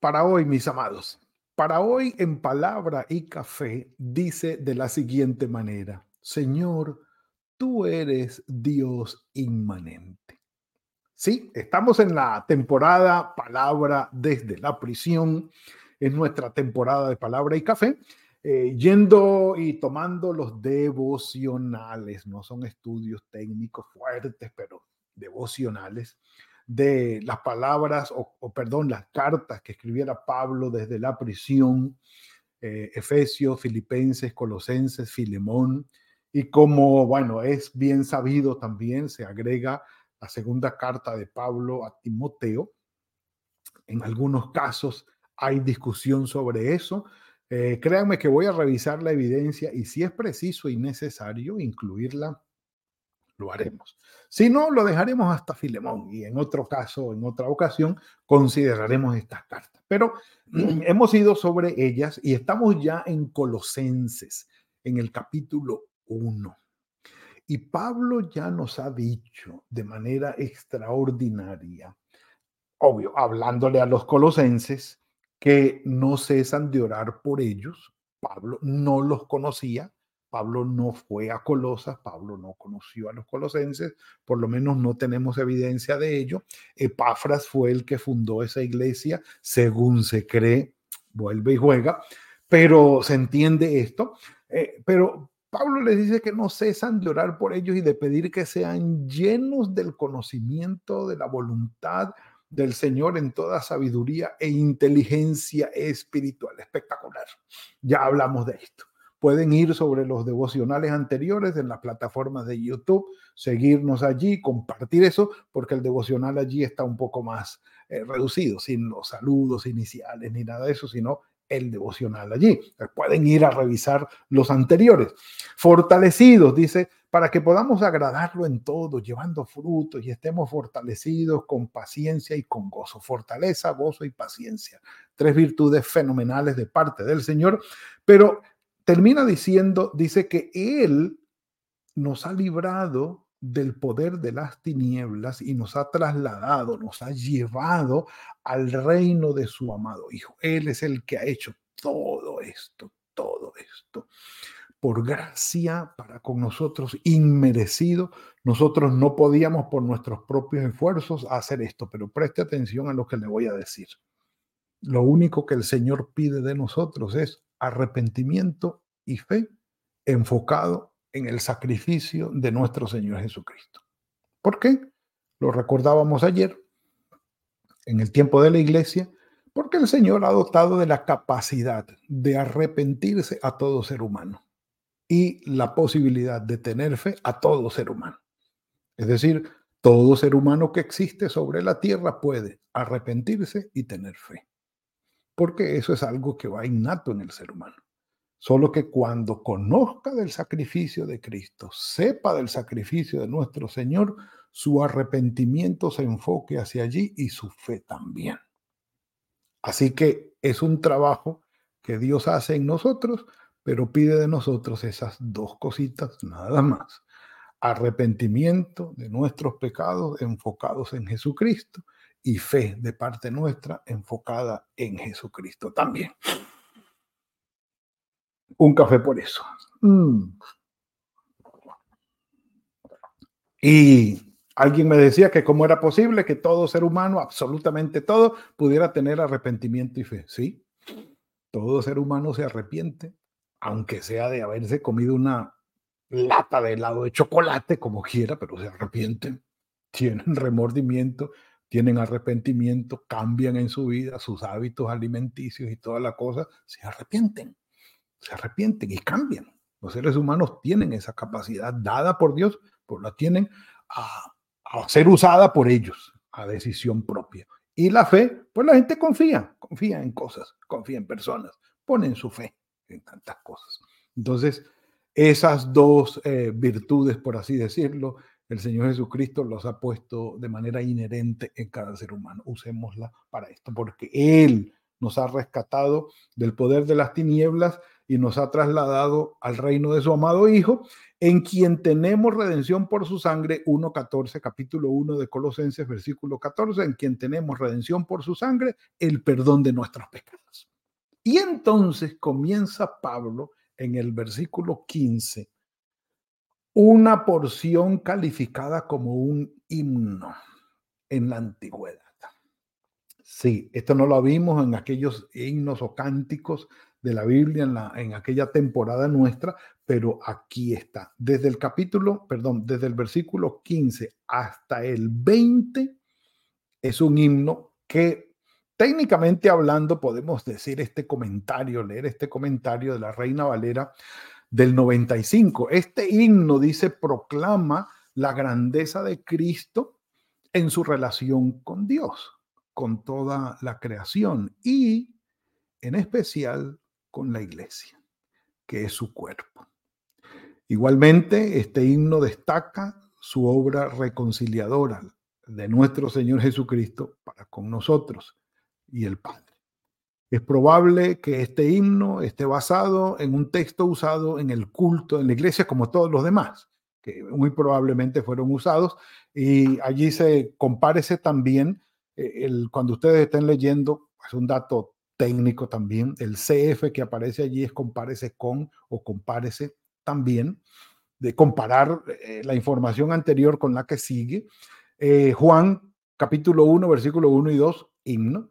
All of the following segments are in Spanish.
Para hoy, mis amados, para hoy en palabra y café dice de la siguiente manera, Señor, tú eres Dios inmanente. Sí, estamos en la temporada palabra desde la prisión, es nuestra temporada de palabra y café, eh, yendo y tomando los devocionales, no son estudios técnicos fuertes, pero devocionales de las palabras, o, perdón, las cartas que escribiera Pablo desde la prisión, eh, Efesios, Filipenses, Colosenses, Filemón, y como, bueno, es bien sabido también, se agrega la segunda carta de Pablo a Timoteo. En algunos casos hay discusión sobre eso. Eh, créanme que voy a revisar la evidencia y si es preciso y necesario incluirla lo haremos. Si no, lo dejaremos hasta Filemón y en otro caso, en otra ocasión, consideraremos estas cartas. Pero hemos ido sobre ellas y estamos ya en Colosenses, en el capítulo 1. Y Pablo ya nos ha dicho de manera extraordinaria, obvio, hablándole a los colosenses, que no cesan de orar por ellos. Pablo no los conocía, Pablo no fue a Colosas, Pablo no conoció a los colosenses, por lo menos no tenemos evidencia de ello. Epafras fue el que fundó esa iglesia, según se cree, vuelve y juega, pero se entiende esto. Eh, pero Pablo les dice que no cesan de orar por ellos y de pedir que sean llenos del conocimiento de la voluntad del Señor en toda sabiduría e inteligencia espiritual. Espectacular. Ya hablamos de esto. Pueden ir sobre los devocionales anteriores en las plataformas de YouTube, seguirnos allí, compartir eso, porque el devocional allí está un poco más eh, reducido, sin los saludos iniciales ni nada de eso, sino el devocional allí. Pueden ir a revisar los anteriores. Fortalecidos, dice, para que podamos agradarlo en todo, llevando frutos y estemos fortalecidos con paciencia y con gozo. Fortaleza, gozo y paciencia. Tres virtudes fenomenales de parte del Señor, pero termina diciendo, dice que Él nos ha librado del poder de las tinieblas y nos ha trasladado, nos ha llevado al reino de su amado Hijo. Él es el que ha hecho todo esto, todo esto. Por gracia para con nosotros, inmerecido. Nosotros no podíamos por nuestros propios esfuerzos hacer esto, pero preste atención a lo que le voy a decir. Lo único que el Señor pide de nosotros es arrepentimiento y fe enfocado en el sacrificio de nuestro Señor Jesucristo. ¿Por qué? Lo recordábamos ayer, en el tiempo de la iglesia, porque el Señor ha dotado de la capacidad de arrepentirse a todo ser humano y la posibilidad de tener fe a todo ser humano. Es decir, todo ser humano que existe sobre la tierra puede arrepentirse y tener fe porque eso es algo que va innato en el ser humano. Solo que cuando conozca del sacrificio de Cristo, sepa del sacrificio de nuestro Señor, su arrepentimiento se enfoque hacia allí y su fe también. Así que es un trabajo que Dios hace en nosotros, pero pide de nosotros esas dos cositas nada más. Arrepentimiento de nuestros pecados enfocados en Jesucristo y fe de parte nuestra enfocada en Jesucristo también. Un café por eso. Mm. Y alguien me decía que cómo era posible que todo ser humano, absolutamente todo, pudiera tener arrepentimiento y fe. Sí, todo ser humano se arrepiente, aunque sea de haberse comido una lata de helado de chocolate, como quiera, pero se arrepienten, tienen remordimiento, tienen arrepentimiento, cambian en su vida sus hábitos alimenticios y toda la cosa, se arrepienten, se arrepienten y cambian. Los seres humanos tienen esa capacidad dada por Dios, pues la tienen a, ser usada por ellos, a decisión propia. Y la fe, pues la gente confía, confía en cosas, confía en personas, ponen su fe en tantas cosas. Entonces, esas dos eh, virtudes, por así decirlo, el Señor Jesucristo los ha puesto de manera inherente en cada ser humano. Usémosla para esto, porque Él nos ha rescatado del poder de las tinieblas y nos ha trasladado al reino de su amado Hijo, en quien tenemos redención por su sangre, 1.14, capítulo 1 de Colosenses, versículo 14, en quien tenemos redención por su sangre, el perdón de nuestros pecados. Y entonces comienza Pablo en el versículo 15 una porción calificada como un himno en la antigüedad. Sí, esto no lo vimos en aquellos himnos o cánticos de la Biblia en, la, en aquella temporada nuestra, pero aquí está. Desde el capítulo, perdón, desde el versículo 15 hasta el 20 es un himno que técnicamente hablando podemos decir este comentario, leer este comentario de la Reina Valera del 95. Este himno dice, proclama la grandeza de Cristo en su relación con Dios, con toda la creación y en especial con la iglesia, que es su cuerpo. Igualmente, este himno destaca su obra reconciliadora de nuestro Señor Jesucristo para con nosotros y el Padre. Es probable que este himno esté basado en un texto usado en el culto en la iglesia como todos los demás, que muy probablemente fueron usados. Y allí se compárese también, eh, el, cuando ustedes estén leyendo, es un dato técnico también, el CF que aparece allí es compárese con o compárese también, de comparar eh, la información anterior con la que sigue. Eh, Juan capítulo 1, versículo 1 y 2, himno.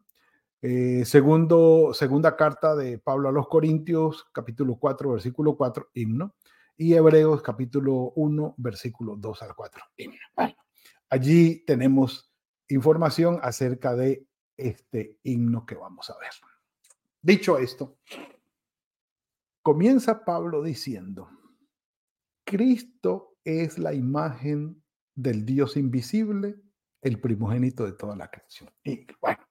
Eh, segundo, segunda carta de Pablo a los Corintios, capítulo 4, versículo 4, himno. Y Hebreos, capítulo 1, versículo 2 al 4, himno. allí tenemos información acerca de este himno que vamos a ver. Dicho esto, comienza Pablo diciendo, Cristo es la imagen del Dios invisible, el primogénito de toda la creación. Bueno,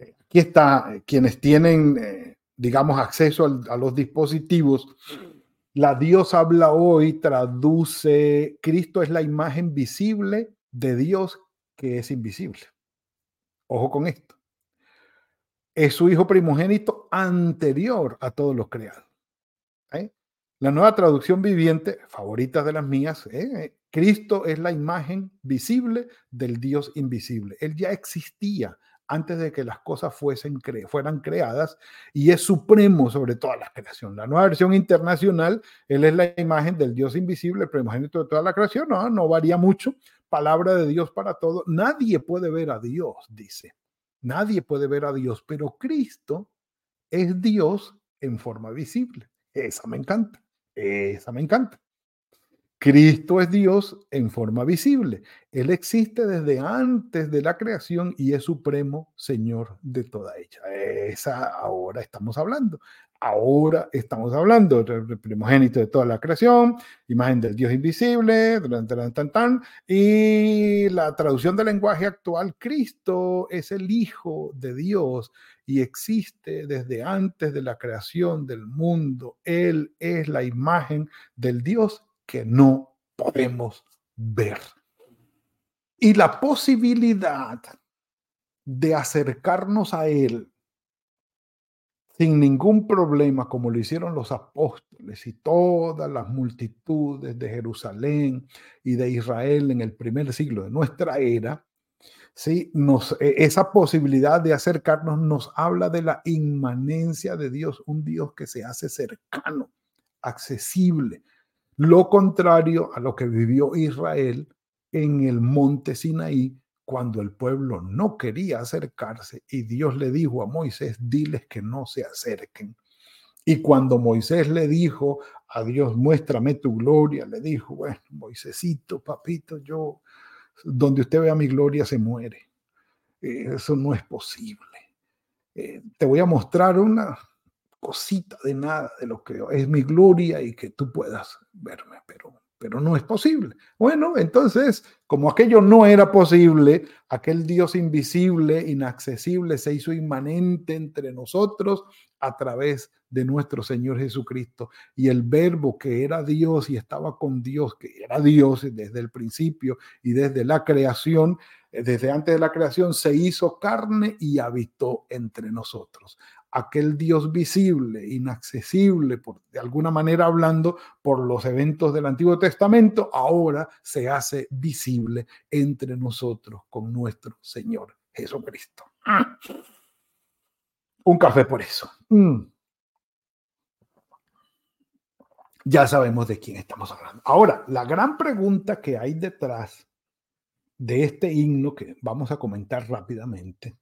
Aquí está, eh, quienes tienen, eh, digamos, acceso a los dispositivos. La Dios habla hoy traduce, Cristo es la imagen visible de Dios que es invisible. Ojo con esto. Es su hijo primogénito anterior a todos los creados. ¿eh? La nueva traducción viviente, favorita de las mías, Cristo es la imagen visible del Dios invisible. Él ya existía antes de que las cosas fueran creadas y es supremo sobre toda la creación. La nueva versión internacional, él es la imagen del Dios invisible, el primogénito de toda la creación, no, no varía mucho, palabra de Dios para todo. Nadie puede ver a Dios, dice. Nadie puede ver a Dios, pero Cristo es Dios en forma visible. Esa me encanta, esa me encanta. Cristo es Dios en forma visible. Él existe desde antes de la creación y es supremo Señor de toda ella. Esa ahora estamos hablando. Ahora estamos hablando del primogénito de toda la creación, imagen del Dios invisible, tan, tan, y la traducción del lenguaje actual, Cristo es el Hijo de Dios y existe desde antes de la creación del mundo. Él es la imagen del Dios que no podemos ver. Y la posibilidad de acercarnos a Él sin ningún problema, como lo hicieron los apóstoles y todas las multitudes de Jerusalén y de Israel en el primer siglo de nuestra era, ¿sí? nos, e, esa posibilidad de acercarnos nos habla de la inmanencia de Dios, un Dios que se hace cercano, accesible, lo contrario a lo que vivió Israel en el monte Sinaí cuando el pueblo no quería acercarse y Dios le dijo a Moisés, diles que no se acerquen. Y cuando Moisés le dijo a Dios, muéstrame tu gloria, le dijo, bueno, Moisésito, papito, yo, donde usted vea mi gloria se muere. Eso no es posible. Eh, te voy a mostrar una, cosita de nada de lo que es mi gloria y que tú puedas verme, pero, pero no es posible. Bueno, entonces Como aquello no era posible, aquel Dios invisible, inaccesible, se hizo inmanente entre nosotros a través de nuestro Señor Jesucristo. Y el verbo que era Dios y estaba con Dios, que era Dios desde el principio y desde la creación, eh, desde antes de la creación, se hizo carne y habitó entre nosotros aquel Dios visible, inaccesible, por, de alguna manera hablando, por los eventos del Antiguo Testamento, ahora se hace visible entre nosotros con nuestro Señor Jesucristo. Un café por eso. Mm. Ya sabemos de quién estamos hablando. Ahora, la gran pregunta que hay detrás de este himno que vamos a comentar rápidamente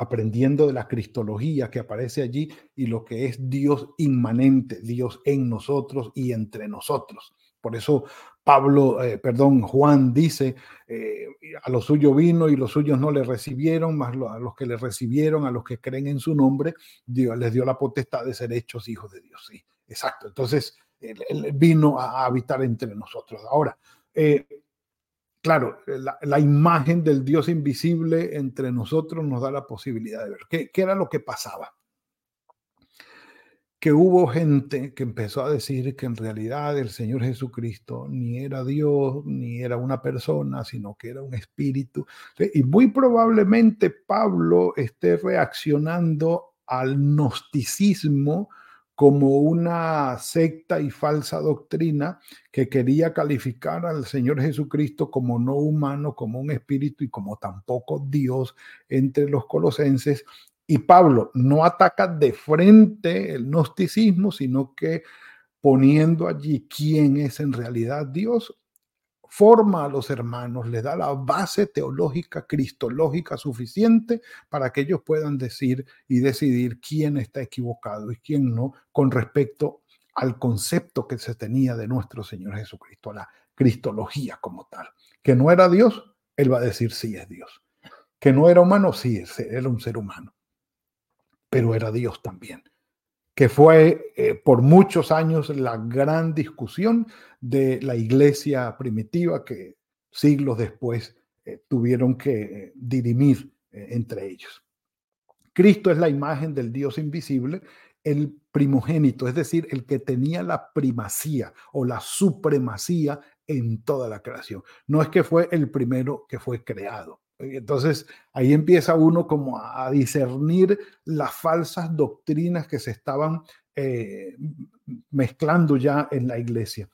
aprendiendo de la cristología que aparece allí y lo que es Dios inmanente, Dios en nosotros y entre nosotros. Por eso Pablo, eh, perdón, Juan dice, eh, a lo suyo vino y los suyos no le recibieron, más a los que le recibieron, a los que creen en su nombre, Dios les dio la potestad de ser hechos hijos de Dios. Sí, exacto. Entonces, él, vino a, habitar entre nosotros. Ahora, eh, claro, la, imagen del Dios invisible entre nosotros nos da la posibilidad de ver qué, era lo que pasaba. Que hubo gente que empezó a decir que en realidad el Señor Jesucristo ni era Dios, ni era una persona, sino que era un espíritu. Y muy probablemente Pablo esté reaccionando al gnosticismo como una secta y falsa doctrina que quería calificar al Señor Jesucristo como no humano, como un espíritu y como tampoco Dios entre los colosenses. Y Pablo no ataca de frente el gnosticismo, sino que poniendo allí quién es en realidad Dios, forma a los hermanos, les da la base teológica, cristológica suficiente para que ellos puedan decir y decidir quién está equivocado y quién no con respecto al concepto que se tenía de nuestro Señor Jesucristo, la cristología como tal. Que no era Dios, él va a decir sí es Dios. Que no era humano, sí, era un ser humano. Pero era Dios también que fue eh, por muchos años la gran discusión de la iglesia primitiva que siglos después eh, tuvieron que eh, dirimir entre ellos. Cristo es la imagen del Dios invisible, el primogénito, es decir, el que tenía la primacía o la supremacía en toda la creación. No es que fue el primero que fue creado. Entonces ahí empieza uno como a discernir las falsas doctrinas que se estaban eh, mezclando ya en la iglesia.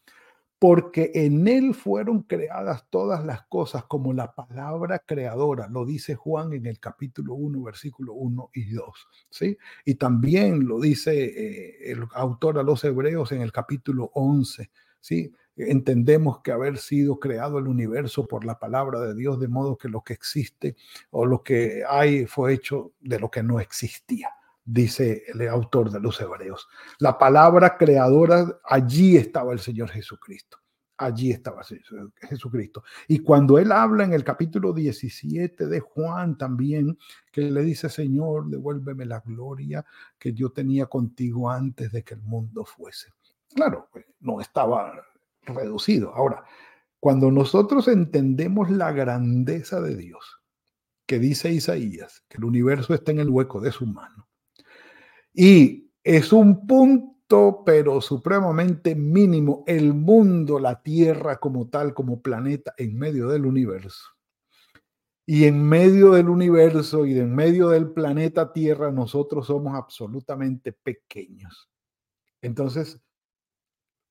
Porque en él fueron creadas todas las cosas como la palabra creadora, lo dice Juan en el capítulo 1, versículo 1 y 2. ¿sí? Y también lo dice eh, el autor a los hebreos en el capítulo 11. ¿sí? Entendemos que haber sido creado el universo por la palabra de Dios, de modo que lo que existe o lo que hay fue hecho de lo que no existía, dice el autor de los Hebreos. La palabra creadora, allí estaba el Señor Jesucristo. Allí estaba Jesucristo. Y cuando él habla en el capítulo 17 de Juan también, que le dice, Señor, devuélveme la gloria que yo tenía contigo antes de que el mundo fuese. Claro, pues, no estaba reducido. Ahora, cuando nosotros entendemos la grandeza de Dios, que dice Isaías, que el universo está en el hueco de su mano, y es un punto, pero supremamente mínimo, el mundo, la Tierra como tal, como planeta, en medio del universo. Y en medio del universo y en medio del planeta Tierra, nosotros somos absolutamente pequeños. Entonces,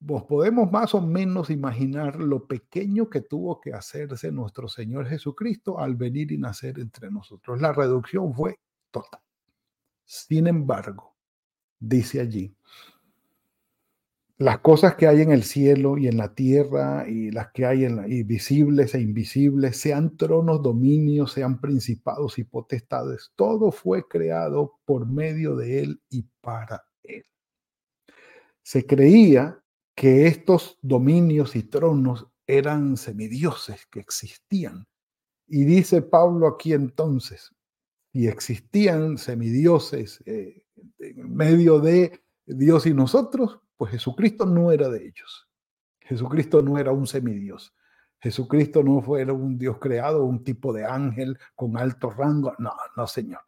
Podemos más o menos imaginar lo pequeño que tuvo que hacerse nuestro Señor Jesucristo al venir y nacer entre nosotros. La reducción fue total. Sin embargo, dice allí, las cosas que hay en el cielo y en la tierra y las que hay en la, visibles e invisibles, sean tronos, dominios, sean principados y potestades, todo fue creado por medio de Él y para Él. Se creía que estos dominios y tronos eran semidioses que existían. Y dice Pablo aquí entonces, si existían semidioses eh, en medio de Dios y nosotros, pues Jesucristo no era de ellos. Jesucristo no era un semidios. Jesucristo no fue un Dios creado, un tipo de ángel con alto rango. No, no, Señor.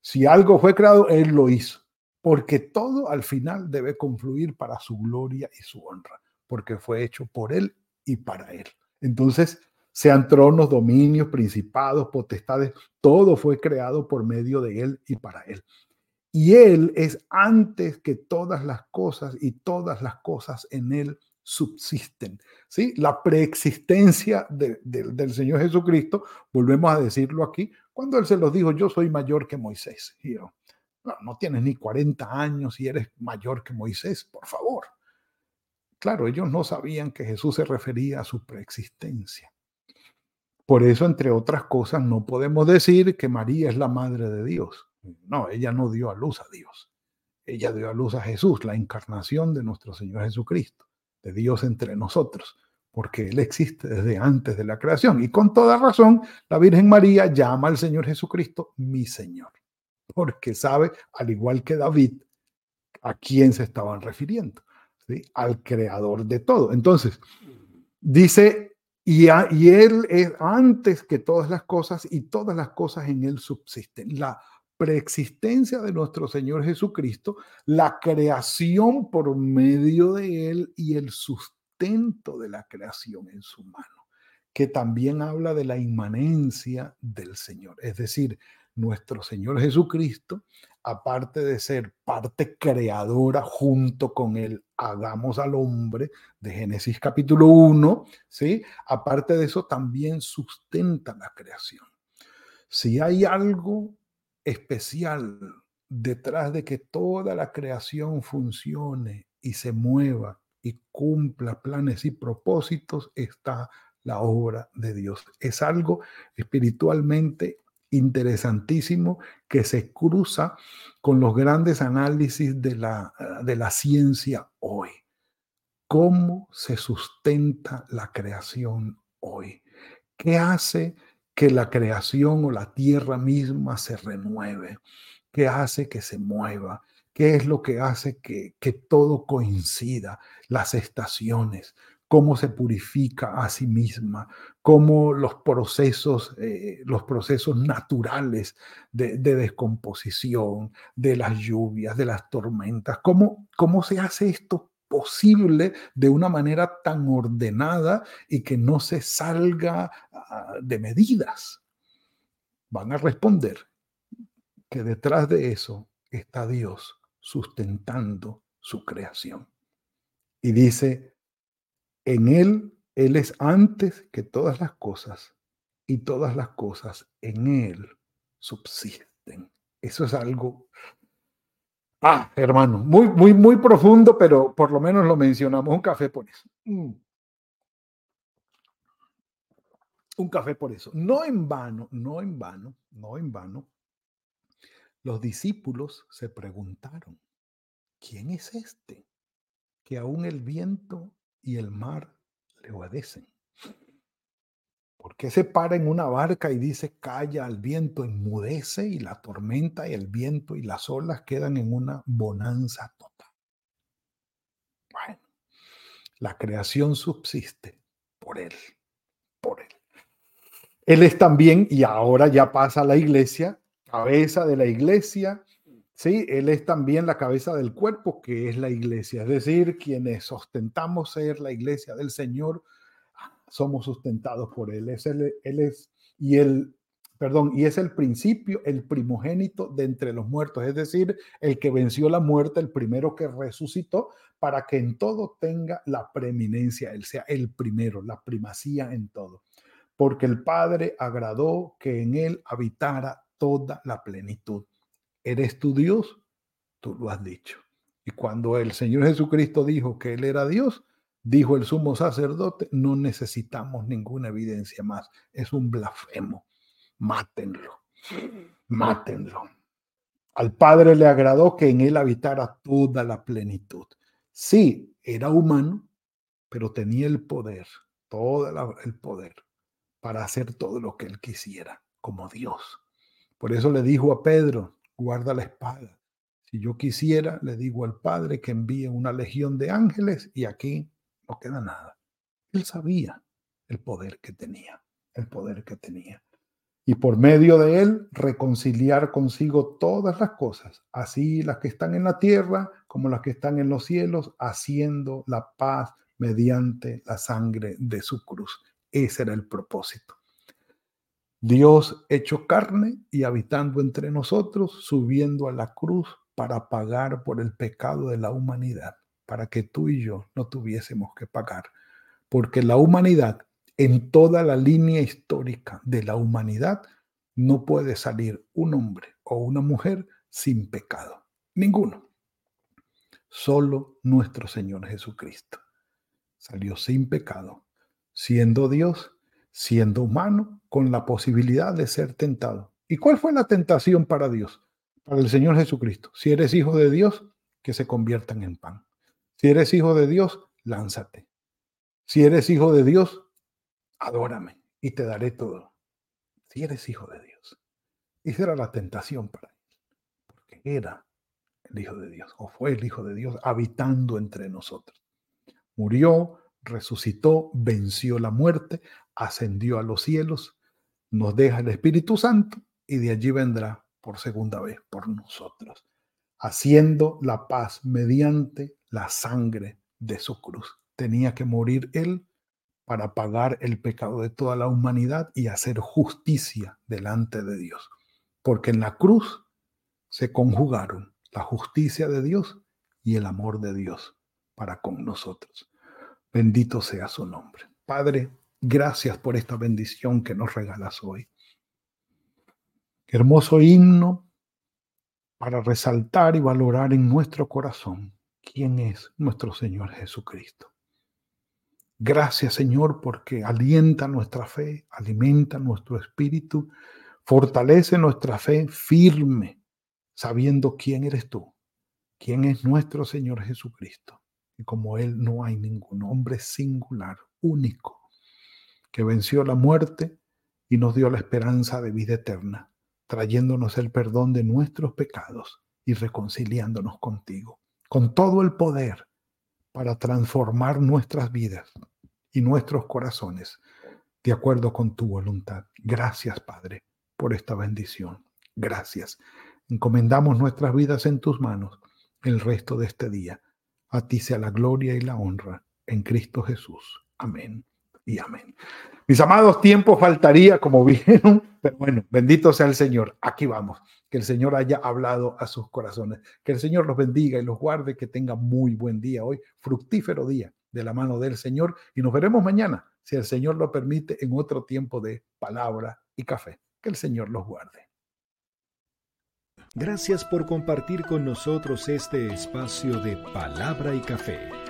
Si algo fue creado, Él lo hizo. Porque todo al final debe confluir para su gloria y su honra. Porque fue hecho por Él y para Él. Entonces, sean tronos, dominios, principados, potestades, todo fue creado por medio de Él y para Él. Y Él es antes que todas las cosas y todas las cosas en Él subsisten. ¿sí? La preexistencia del Señor Jesucristo, volvemos a decirlo aquí, cuando Él se los dijo, yo soy mayor que Moisés. yo, no, no tienes ni 40 años y eres mayor que Moisés, por favor. Claro, ellos no sabían que Jesús se refería a su preexistencia. Por eso, entre otras cosas, no podemos decir que María es la madre de Dios. No, ella no dio a luz a Dios. Ella dio a luz a Jesús, la encarnación de nuestro Señor Jesucristo, de Dios entre nosotros, porque Él existe desde antes de la creación. Y con toda razón, la Virgen María llama al Señor Jesucristo mi Señor, porque sabe, al igual que David, a quién se estaban refiriendo, al creador de todo. Entonces, dice y, Él es antes que todas las cosas y todas las cosas en Él subsisten. La preexistencia de nuestro Señor Jesucristo, la creación por medio de Él y el sustento de la creación en su mano, que también habla de la inmanencia del Señor. Es decir, nuestro Señor Jesucristo, aparte de ser parte creadora junto con Él, hagamos al hombre de Génesis capítulo 1, ¿sí? Aparte de eso, también sustenta la creación. Si hay algo especial detrás de que toda la creación funcione y se mueva y cumpla planes y propósitos, está la obra de Dios. Es algo espiritualmente interesantísimo que se cruza con los grandes análisis de la, de la ciencia hoy. ¿Cómo se sustenta la creación hoy? ¿Qué hace que la creación o la tierra misma se renueve? ¿Qué hace que se mueva? ¿Qué es lo que hace que, que todo coincida? Las estaciones, cómo se purifica a sí misma, cómo los procesos, eh, los procesos naturales de, descomposición, de las lluvias, de las tormentas, cómo, cómo se hace esto posible de una manera tan ordenada y que no se salga ah, de medidas. Van a responder que detrás de eso está Dios sustentando su creación. Y dice, en Él, Él es antes que todas las cosas y todas las cosas en Él subsisten. Eso es algo, ah, hermano, muy, muy, muy profundo, pero por lo menos lo mencionamos. Un café por eso. Mm. Un café por eso. No en vano, no en vano, no en vano. Los discípulos se preguntaron, ¿quién es este? Que aún el viento y el mar obedecen. ¿Por qué se para en una barca y dice calla al viento, enmudece y la tormenta y el viento y las olas quedan en una bonanza total? Bueno, la creación subsiste por Él, por Él. Él es también, y ahora ya pasa a la iglesia, cabeza de la iglesia, Sí, Él es también la cabeza del cuerpo, que es la iglesia. Es decir, quienes ostentamos ser la iglesia del Señor, somos sustentados por Él. Él es, y el, perdón, y es el principio, el primogénito de entre los muertos, es decir, el que venció la muerte, el primero que resucitó, para que en todo tenga la preeminencia, Él sea el primero, la primacía en todo. Porque el Padre agradó que en Él habitara toda la plenitud. ¿Eres tu Dios? Tú lo has dicho. Y cuando el Señor Jesucristo dijo que Él era Dios, dijo el sumo sacerdote, no necesitamos ninguna evidencia más. Es un blasfemo. Mátenlo. Mátenlo. Al Padre le agradó que en Él habitara toda la plenitud. Sí, era humano, pero tenía el poder, todo el poder para hacer todo lo que Él quisiera, como Dios. Por eso le dijo a Pedro, guarda la espada. Si yo quisiera, le digo al Padre que envíe una legión de ángeles y aquí no queda nada. Él sabía, el poder que tenía, el poder que tenía. Y por medio de él reconciliar consigo todas las cosas, así las que están en la tierra como las que están en los cielos, haciendo la paz mediante la sangre de su cruz. Ese era el propósito. Dios hecho carne y habitando entre nosotros, subiendo a la cruz para pagar por el pecado de la humanidad, para que tú y yo no tuviésemos que pagar. Porque la humanidad, en toda la línea histórica de la humanidad, no puede salir un hombre o una mujer sin pecado. Ninguno. Solo nuestro Señor Jesucristo salió sin pecado, siendo Dios, siendo humano, con la posibilidad de ser tentado. ¿Y cuál fue la tentación para Dios? Para el Señor Jesucristo. Si eres hijo de Dios, que se conviertan en pan. Si eres hijo de Dios, lánzate. Si eres hijo de Dios, adórame y te daré todo. Si eres hijo de Dios. Esa era la tentación para él. Porque era el Hijo de Dios, o fue el Hijo de Dios habitando entre nosotros murió, resucitó, venció la muerte, ascendió a los cielos, nos deja el Espíritu Santo y de allí vendrá por segunda vez por nosotros, haciendo la paz mediante la sangre de su cruz. Tenía que morir él para pagar el pecado de toda la humanidad y hacer justicia delante de Dios. Porque en la cruz se conjugaron la justicia de Dios y el amor de Dios para con nosotros. Bendito sea su nombre. Padre, gracias por esta bendición que nos regalas hoy. Hermoso himno para resaltar y valorar en nuestro corazón quién es nuestro Señor Jesucristo. Gracias Señor porque alienta nuestra fe, alimenta nuestro espíritu, fortalece nuestra fe firme, sabiendo quién eres tú, quién es nuestro Señor Jesucristo como Él no hay ningún hombre singular, único, que venció la muerte y nos dio la esperanza de vida eterna, trayéndonos el perdón de nuestros pecados y reconciliándonos contigo, con todo el poder para transformar nuestras vidas y nuestros corazones de acuerdo con tu voluntad. Gracias, Padre, por esta bendición. Gracias. Encomendamos nuestras vidas en tus manos el resto de este día a ti sea la gloria y la honra en Cristo Jesús. Amén y amén. Mis amados, tiempo faltaría, como vieron, pero bueno, bendito sea el Señor. Aquí vamos. Que el Señor haya hablado a sus corazones. Que el Señor los bendiga y los guarde. Que tenga muy buen día hoy, fructífero día de la mano del Señor. Y nos veremos mañana, si el Señor lo permite, en otro tiempo de palabra y café. Que el Señor los guarde. Gracias por compartir con nosotros este espacio de palabra y café.